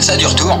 ça du retour.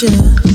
picture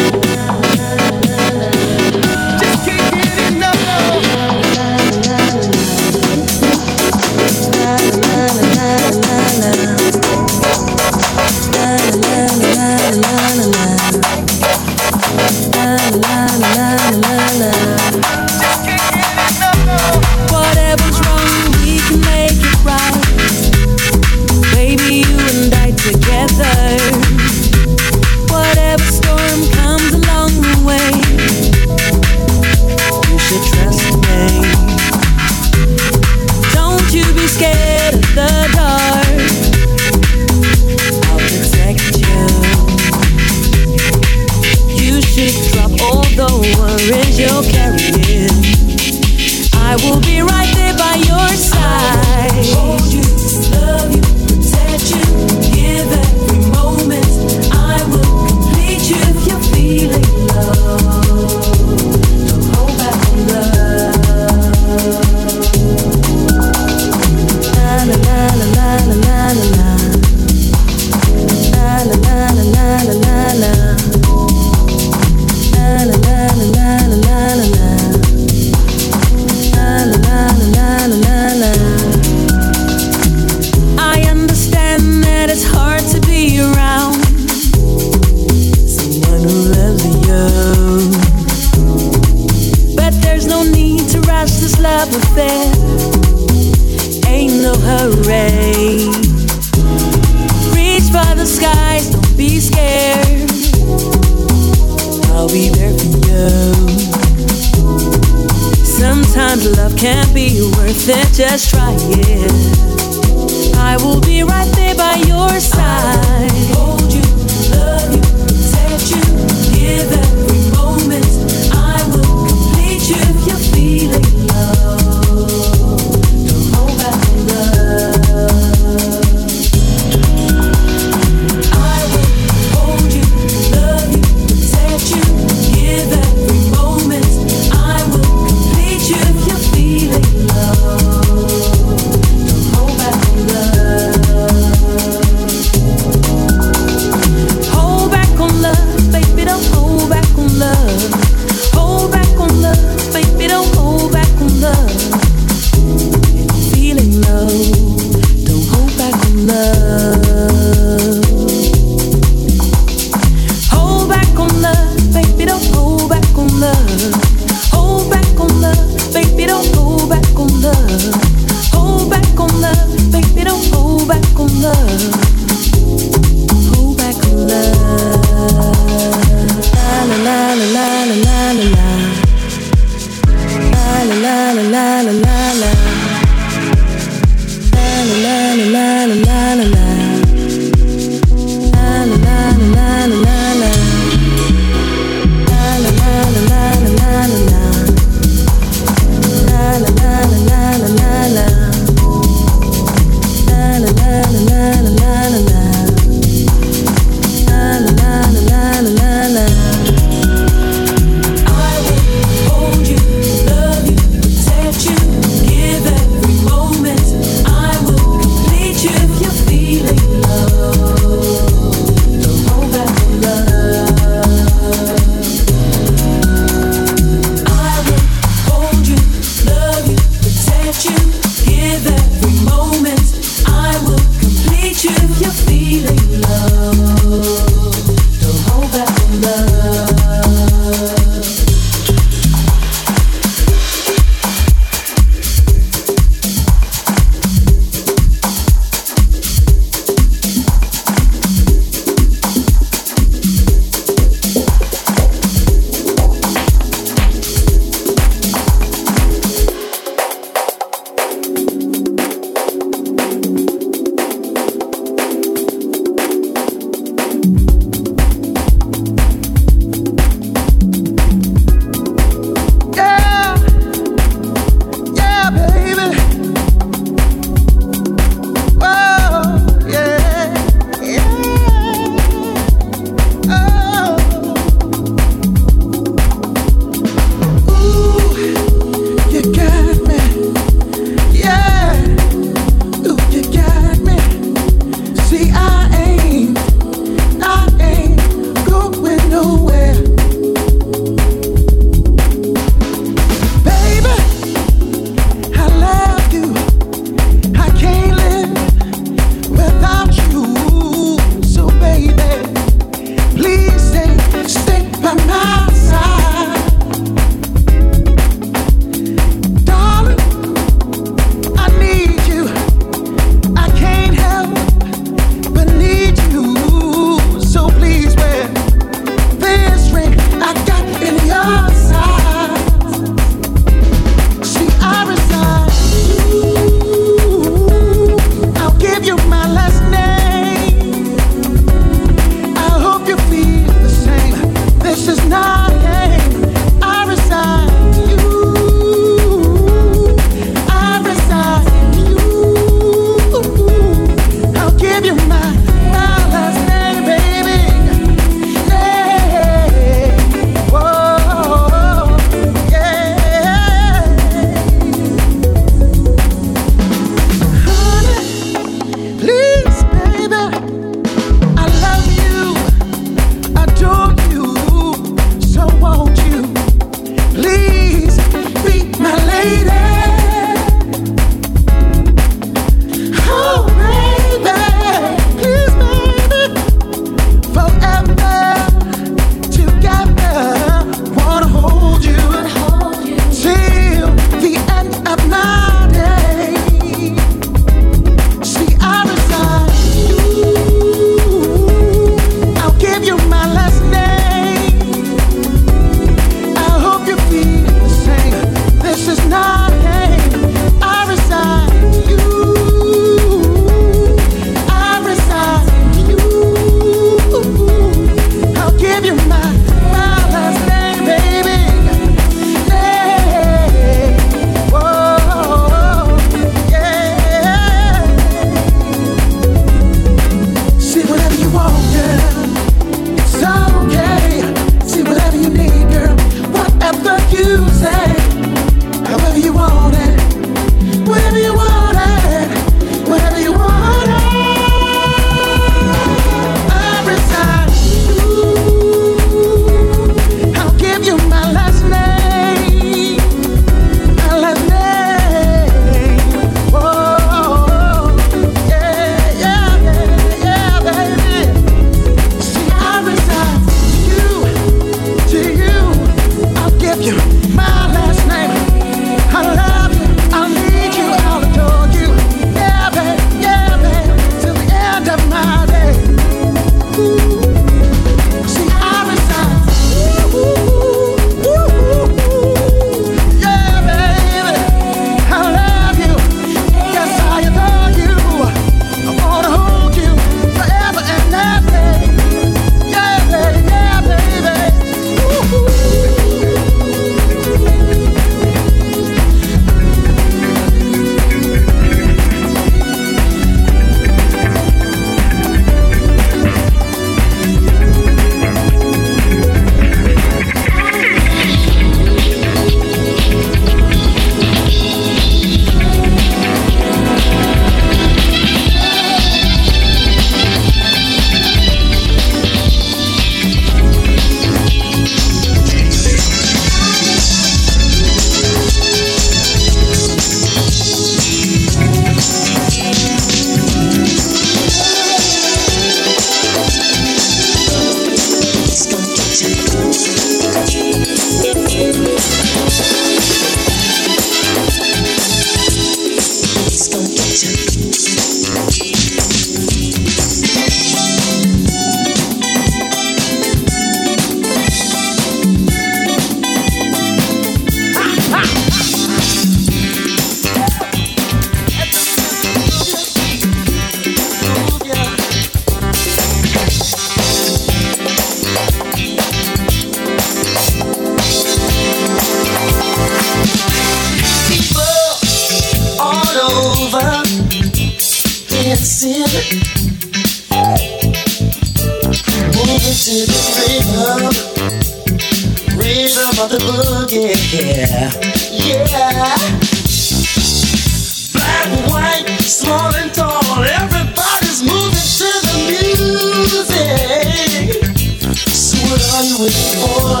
You waiting for?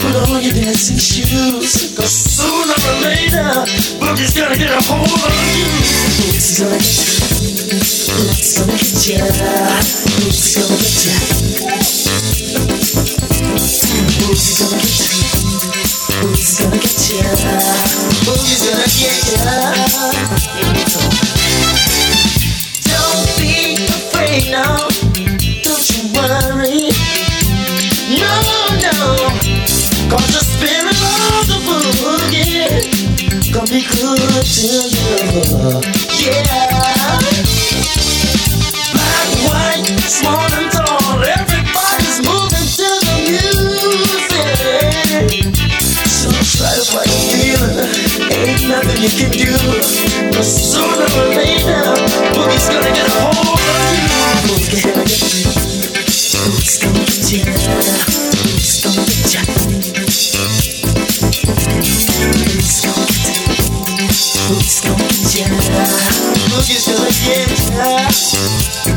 Put on your dancing shoes. Cause sooner or later, Boogie's gonna get a hold of you. Boogie's gonna get you. Boogie's gonna get ya. Boogie's gonna get ya. Boogie's gonna get ya. Boogie's gonna get ya. Boogie's gonna get ya. Be good to you. Yeah. Black, white, small and tall. Everybody's moving to the music. So try to fight feeling. Ain't nothing you can do. But sooner or later, boogie's gonna get a hold of you. Boogie's gonna get you. Boogie's gonna get you. Boogie's gonna get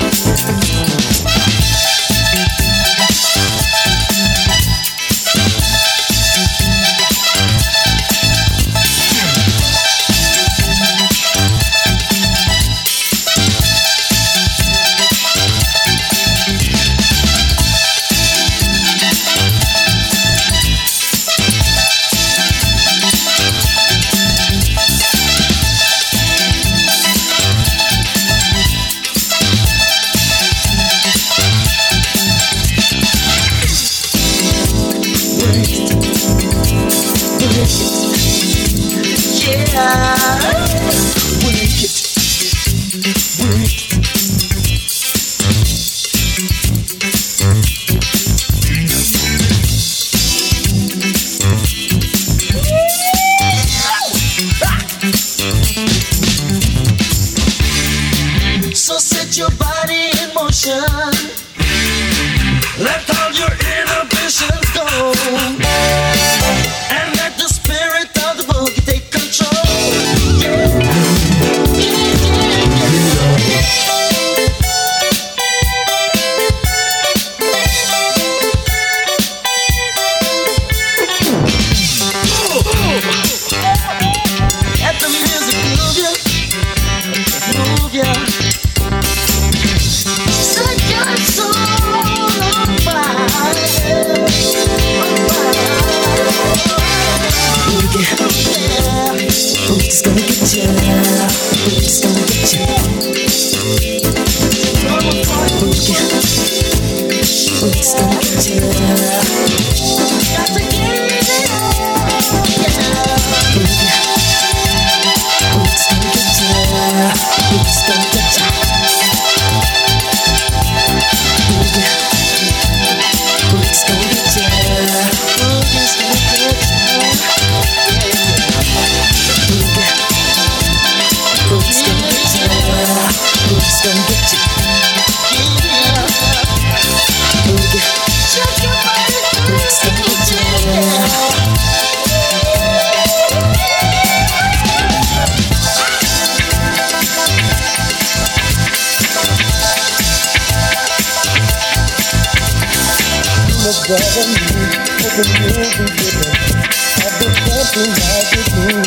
I've been like you.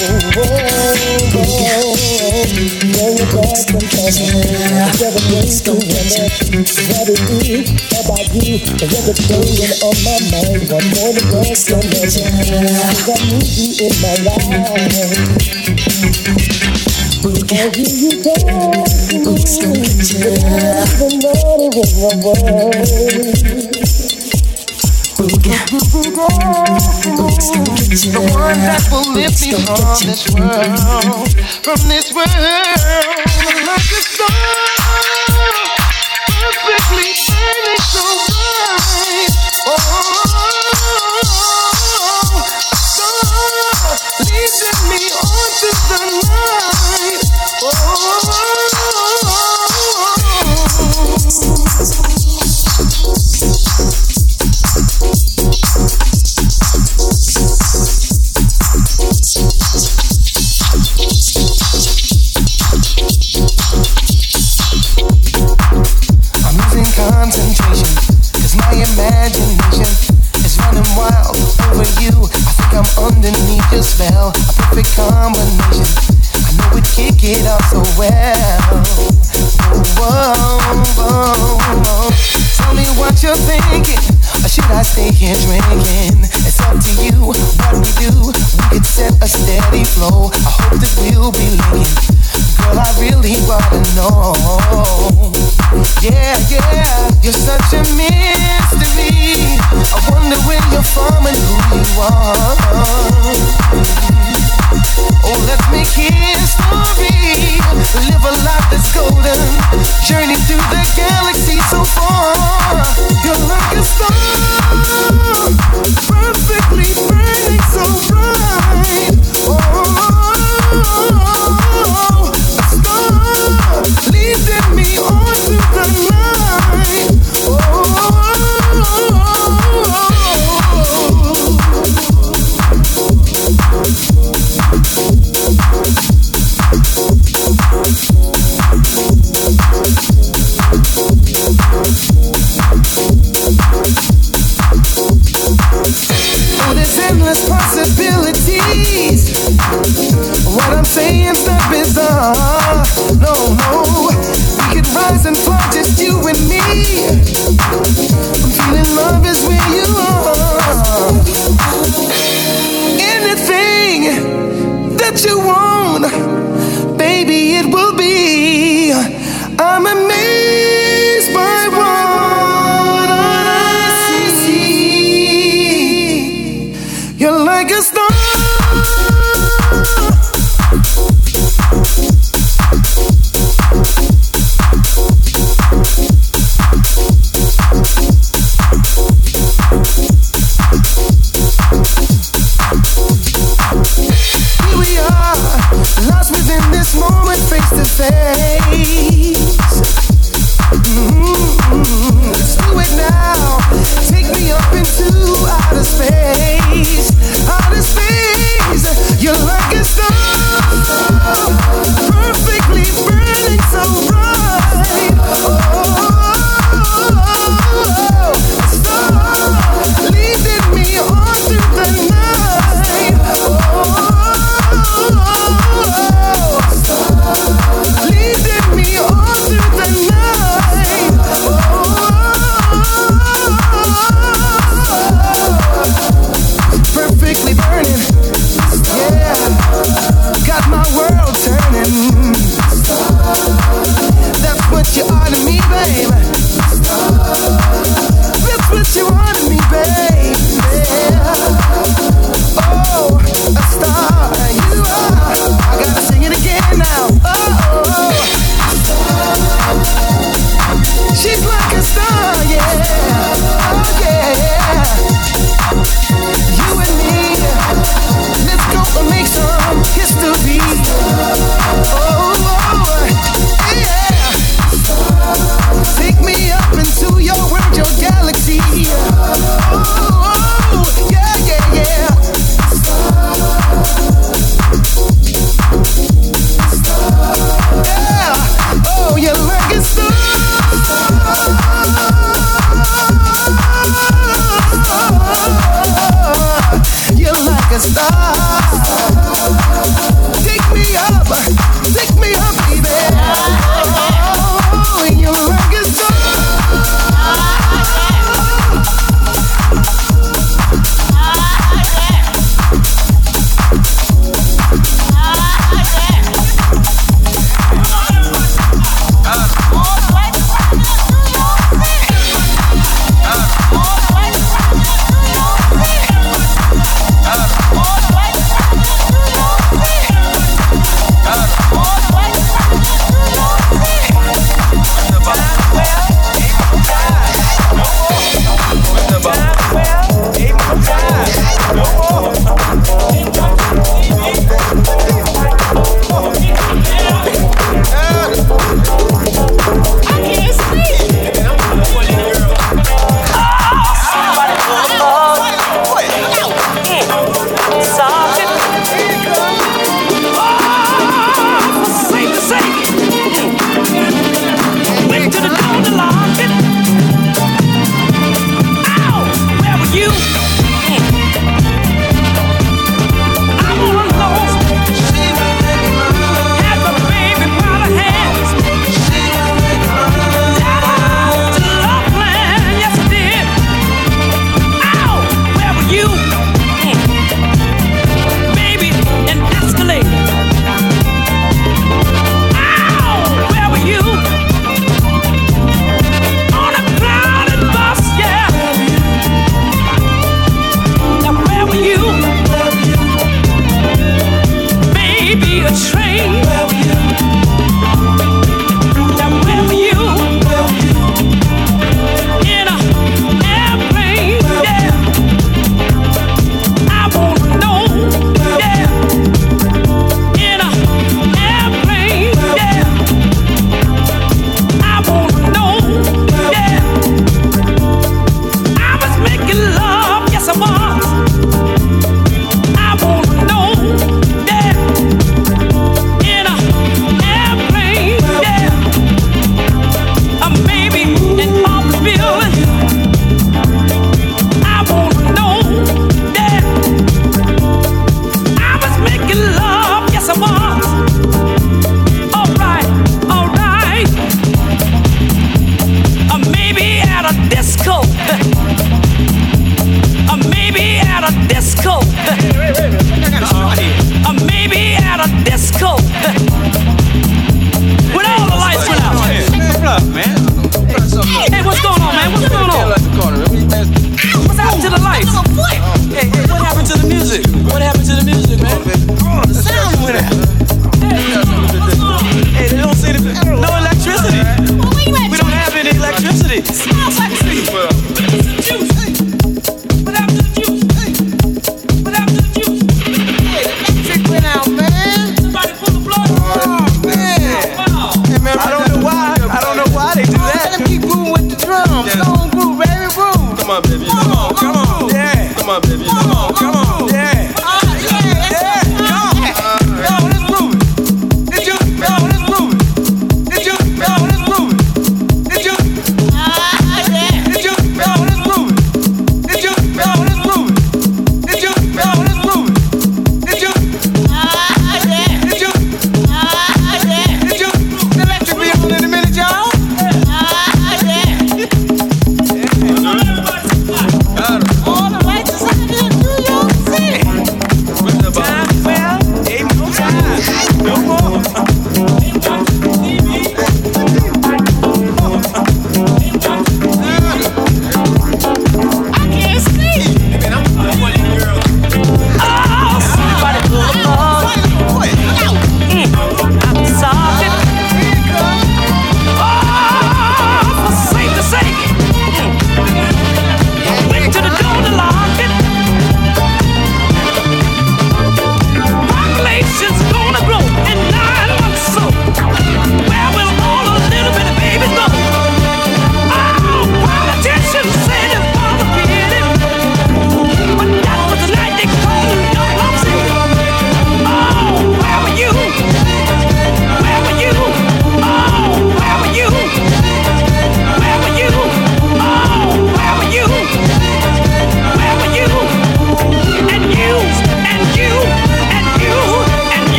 Oh, oh, oh, oh. Now you're back to wonder what it about you. The playing on my mind. One more your legend. Cause I need you in my life. Hear you talk to me. Even though it was my. The one that will lift me from this world, from this world. Like a star, perfectly burning so bright. Oh, a star leading me on through the night. You're thinking. Or should I stay here drinking? It's up to you what we do. We could set a steady flow. I hope that we'll be linking. Girl, I really wanna know. Yeah, yeah, you're such a mystery. I wonder where you're from and who you are. Oh, let's make history. Live a life that's golden. Journey through the galaxy so far. You're like oh, a star, perfectly burning so bright. Oh. leading me All you way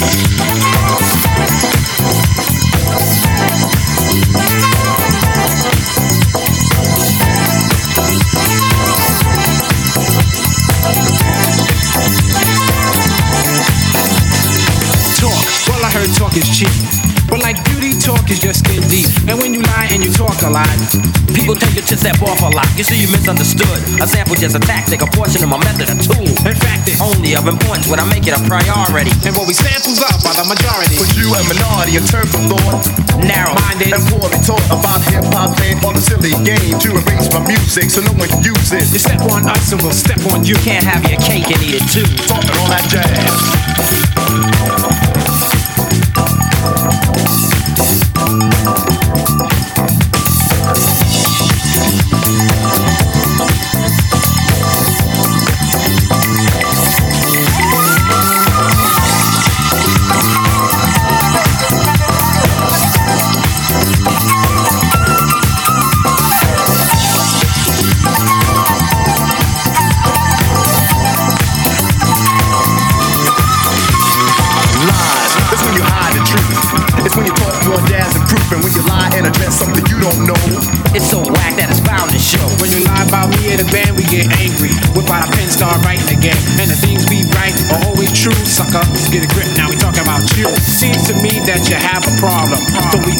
Thank you. People tend to step off a lot. You see, you misunderstood. A sample just a tactic, a portion of my method, a tool. in fact, it's Only of importance when I make it a priority. and what we samples up by the majority. But you a minority a terms of thought. Narrow Minded. And poorly taught about hip hop playing on the silly game to erase my music so no one can use it. You step on us and we'll step on you. Can't have your cake and eat it too. Talking all that jazz.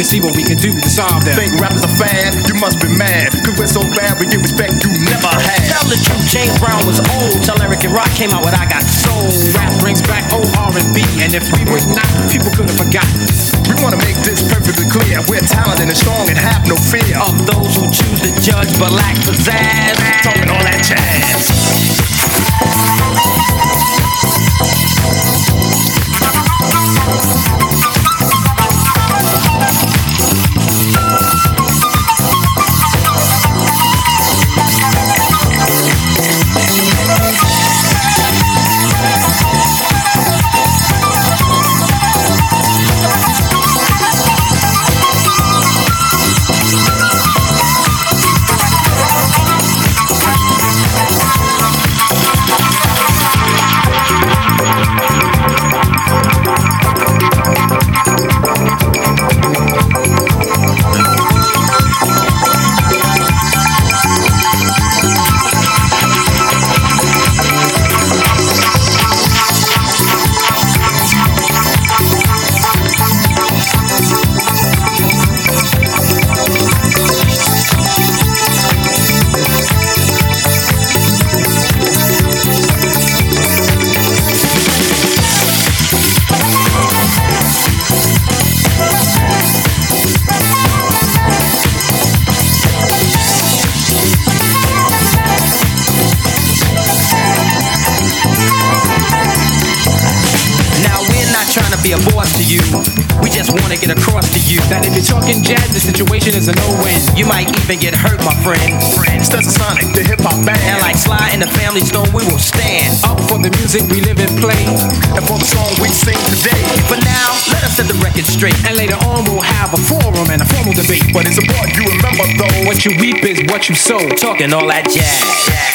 See what we can do to solve them. Think rappers are a fad? You must be mad. Cause we're so bad, we get respect you never had. Tell the truth, James Brown was old. Tell Eric and Rak came out with I Got Soul. Rap brings back old R&B, and if we would not, people could have forgotten. We wanna make this perfectly clear. We're talented and strong and have no fear. Of those who choose to judge but lack pizzazz. Talking all that jazz. Not trying to be a boss to you. We just want to get across to you That if you're talking jazz, the situation is a no-win. you might even get hurt, my friend. Stetsasonic, the hip hop band. And like Sly and the Family Stone, we will stand Up for the music we live and play. And for the song we sing today. But now, let us set the record straight. And later on, we'll have a forum and a formal debate. But it's a important you remember though. What you reap is what you sow. Talking all that jazz.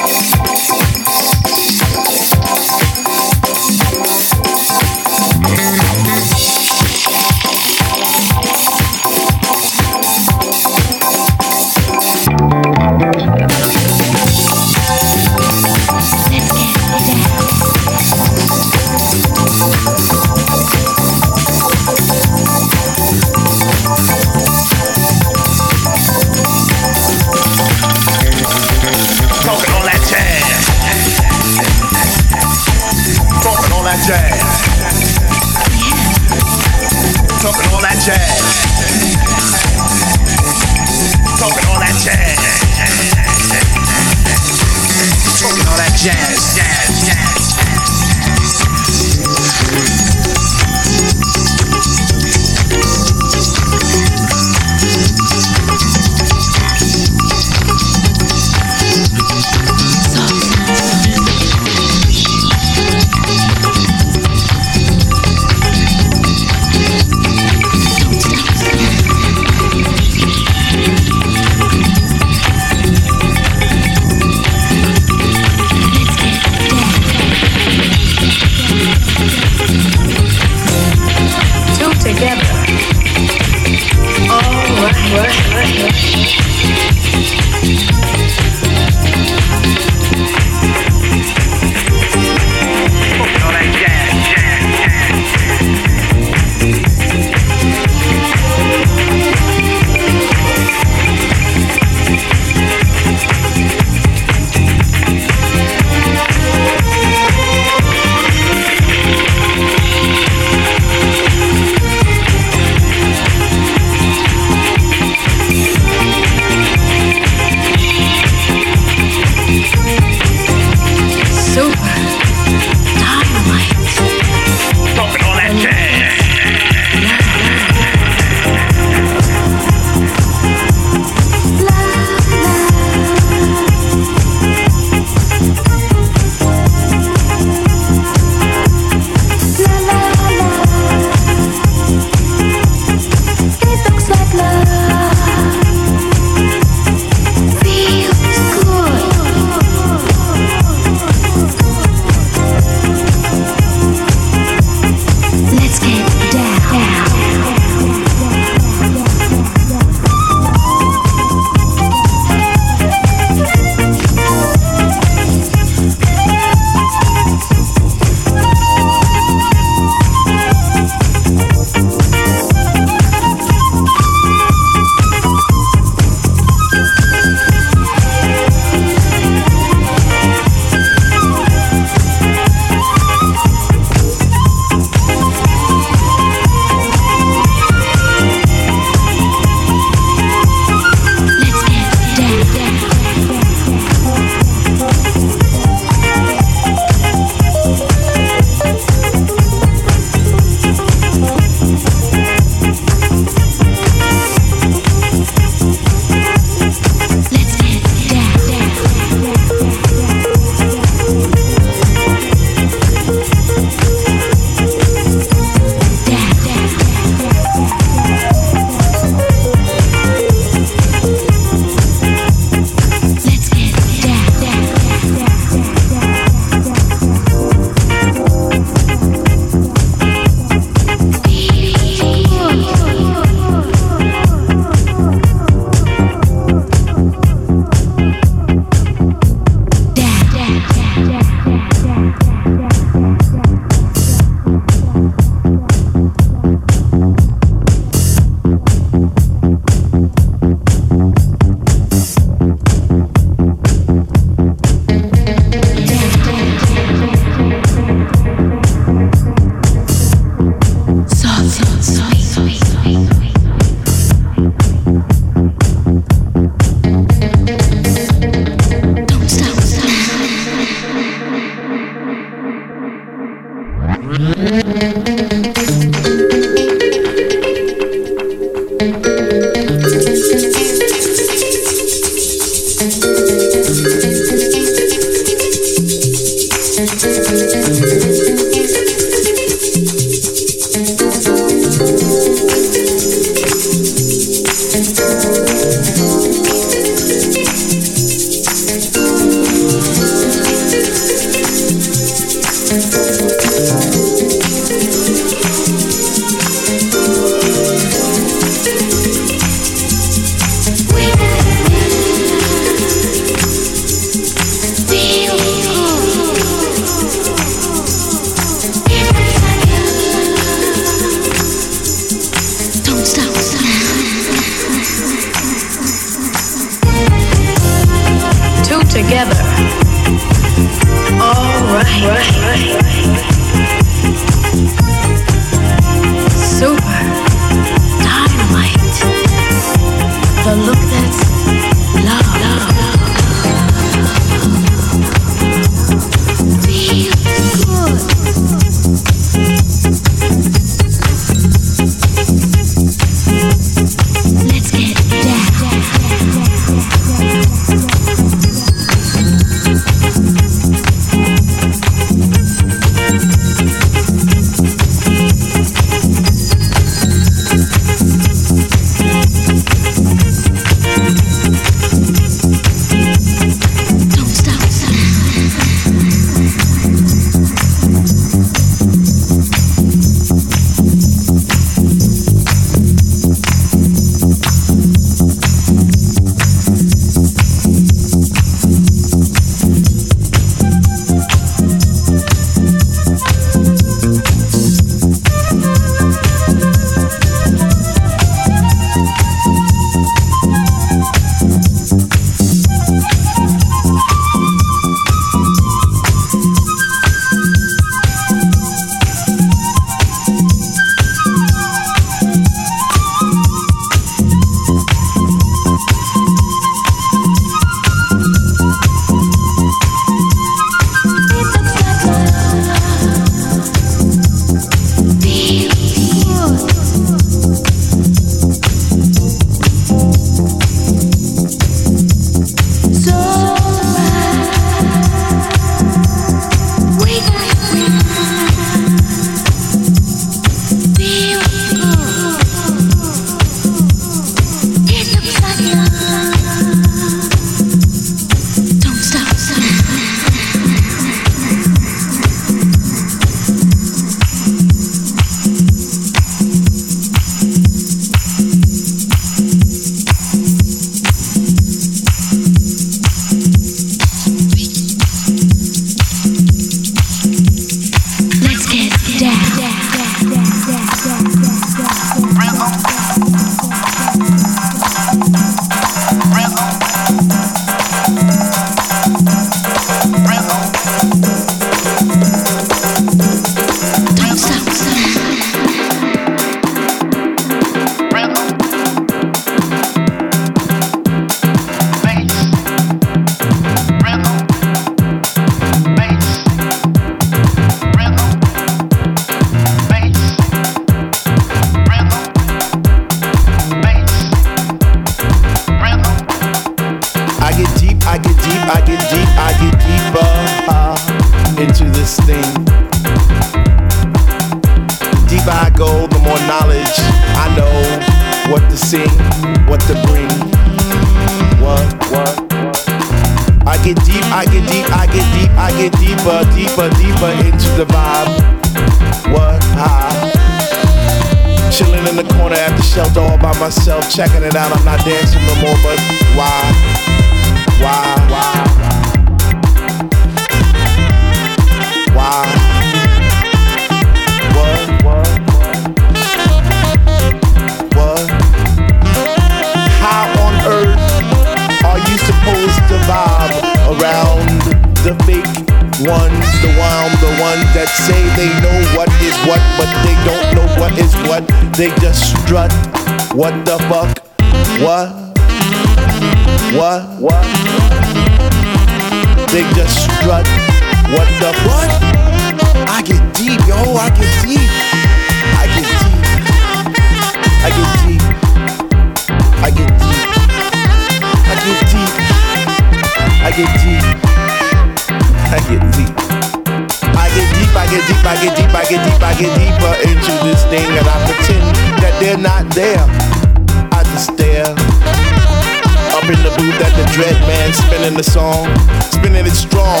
Song, spinning it strong,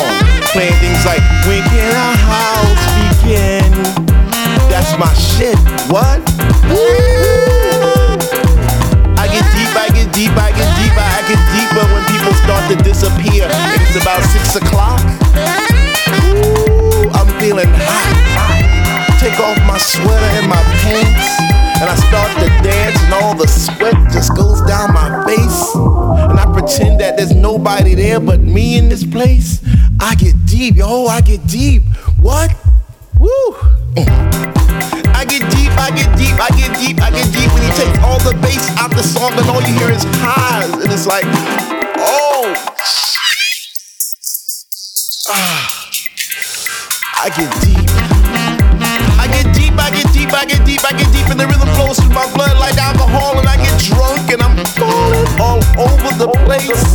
playing things like When can our house begin? That's my shit. What? I get deep, I get deep, I get deeper, I get deeper when people start to disappear. And it's about six o'clock. Ooh, I'm feeling hot. Take off my sweater and my pants. And I start to dance, and all the sweat just goes down my face. And I pretend that there's nobody there but me in this place. I get deep, yo, I get deep. What? Woo! I get deep, I get deep, I get deep, I get deep when he takes all the bass out the song and all you hear is highs. And it's like, oh, ah, I get deep. Get deep, I get deep, and the rhythm flows through my blood like alcohol, and I get drunk and I'm falling all over the place.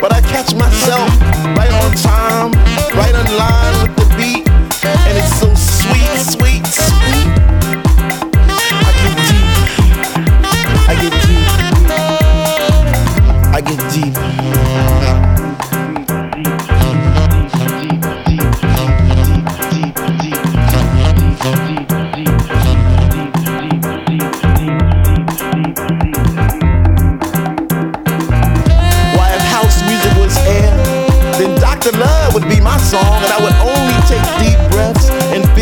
But I catch myself right on time, right on line with the beat, and it's so sweet, sweet.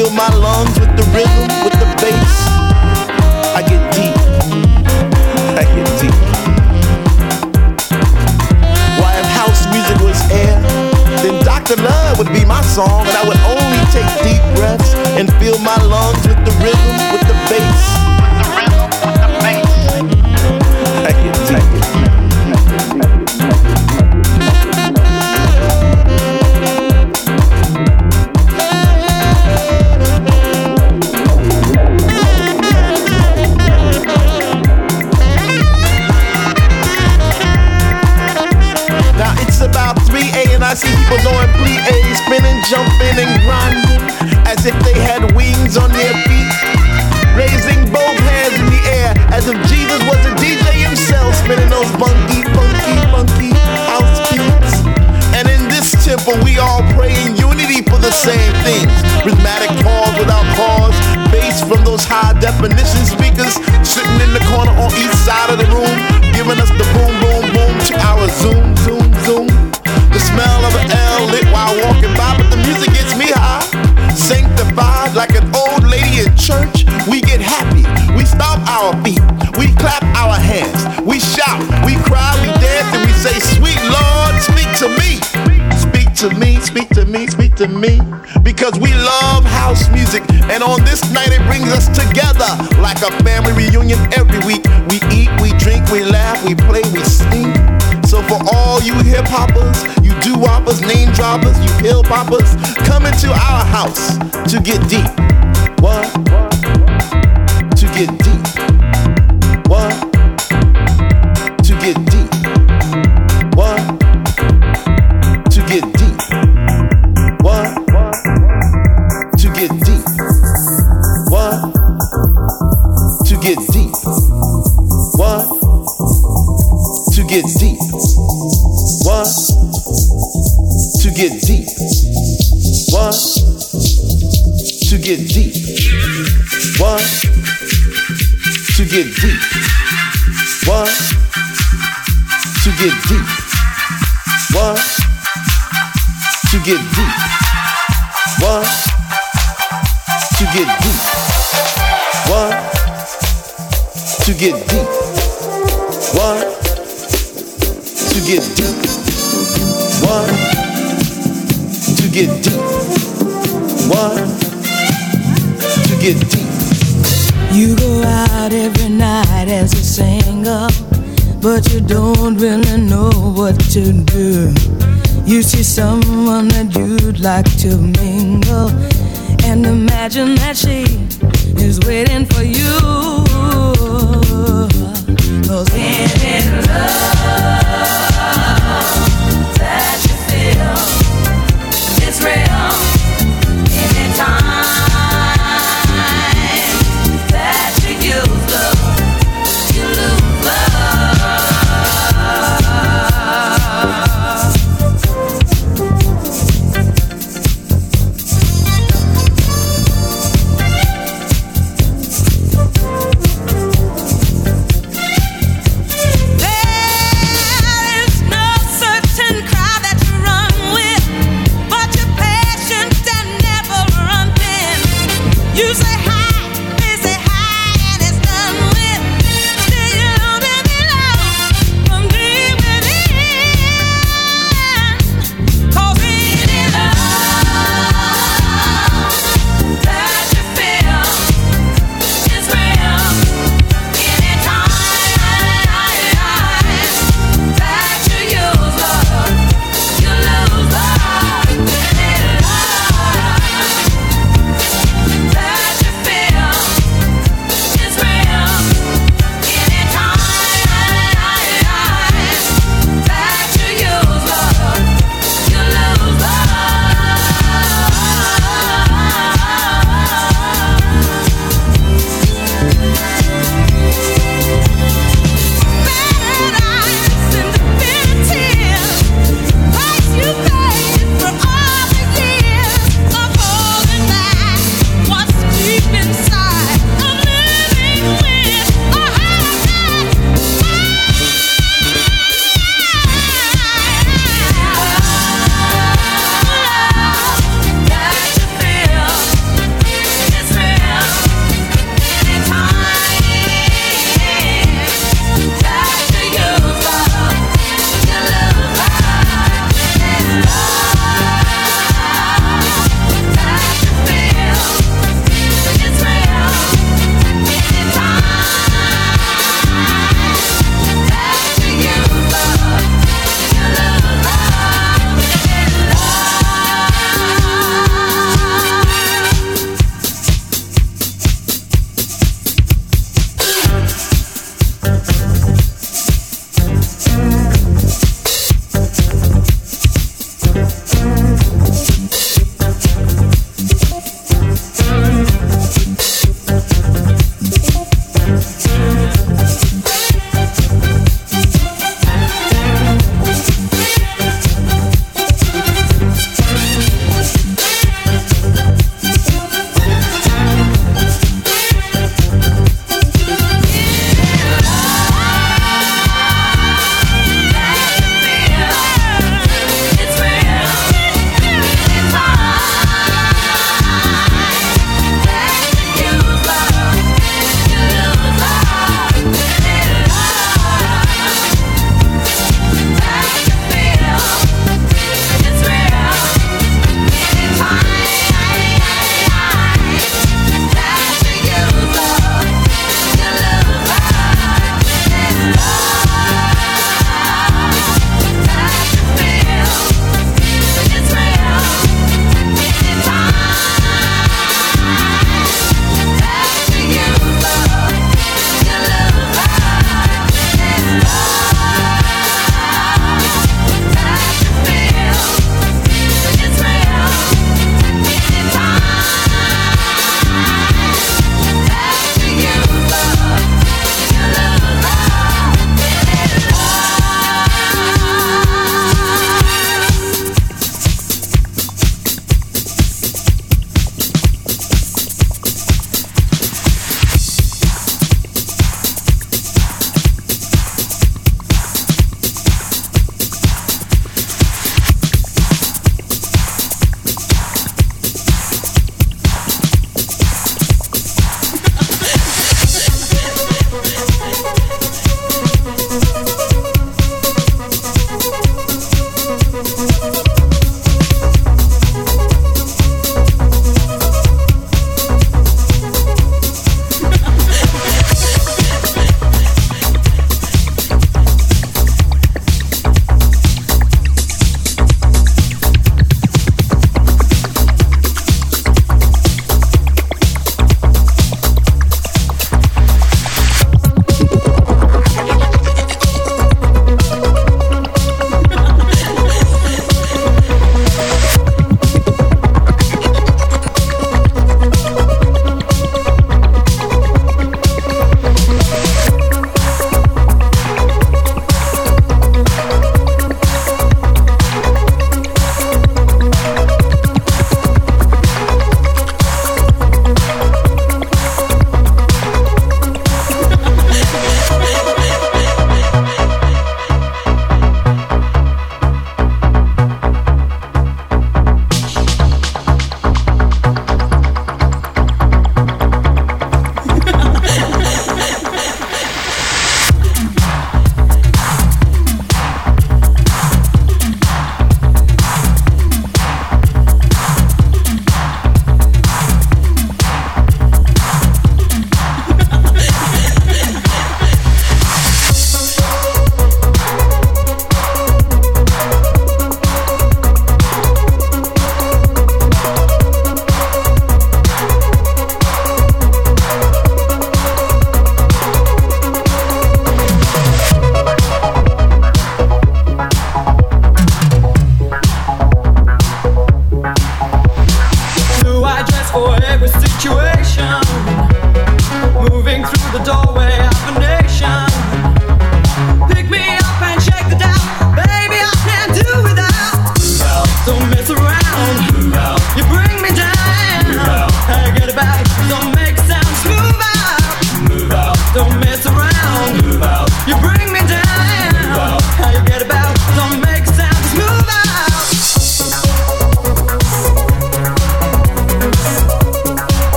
Fill my lungs with the rhythm, with the bass. I get deep. I get deep. Why if house music was air, then Dr. Love would be my song, and I would only take deep breaths and fill my lungs with the rhythm, with the bass. People doing plie, spinning, jumping, and grinding as if they had wings on their feet. Raising both hands in the air as if Jesus was a DJ himself, spinning those funky, funky, funky house beats. And in this temple, we all pray in unity for the same things. Rhythmic pause without pause, bass from those high definition speakers sitting in the corner on each side of the room, giving us the boom, boom, boom to our zoom, zoom, zoom. The smell of an L lit while walking by, but the music gets me high. Sanctified like an old lady in church, we get happy. We stomp our feet, we clap our hands, we shout, we cry, we dance, and we say, Sweet Lord, speak to me. Speak to me, speak to me, speak to me. Because we love house music, and on this night it brings us together like a family reunion. Every week. We eat, we drink, we laugh, we play, we sing. So for all you hip hoppers, do woppers, name droppers, you hill poppers, come into our house to get deep. What? Get deep. What? To get deep. What? To get deep. What? To get deep. What? To get deep. What? To get deep. What? To get deep. What? To get deep. What? get deep. One, to get deep. You go out every night as a singer, but you don't really know what to do. You see someone that you'd like to mingle, and imagine that she is waiting for you. Cause in love.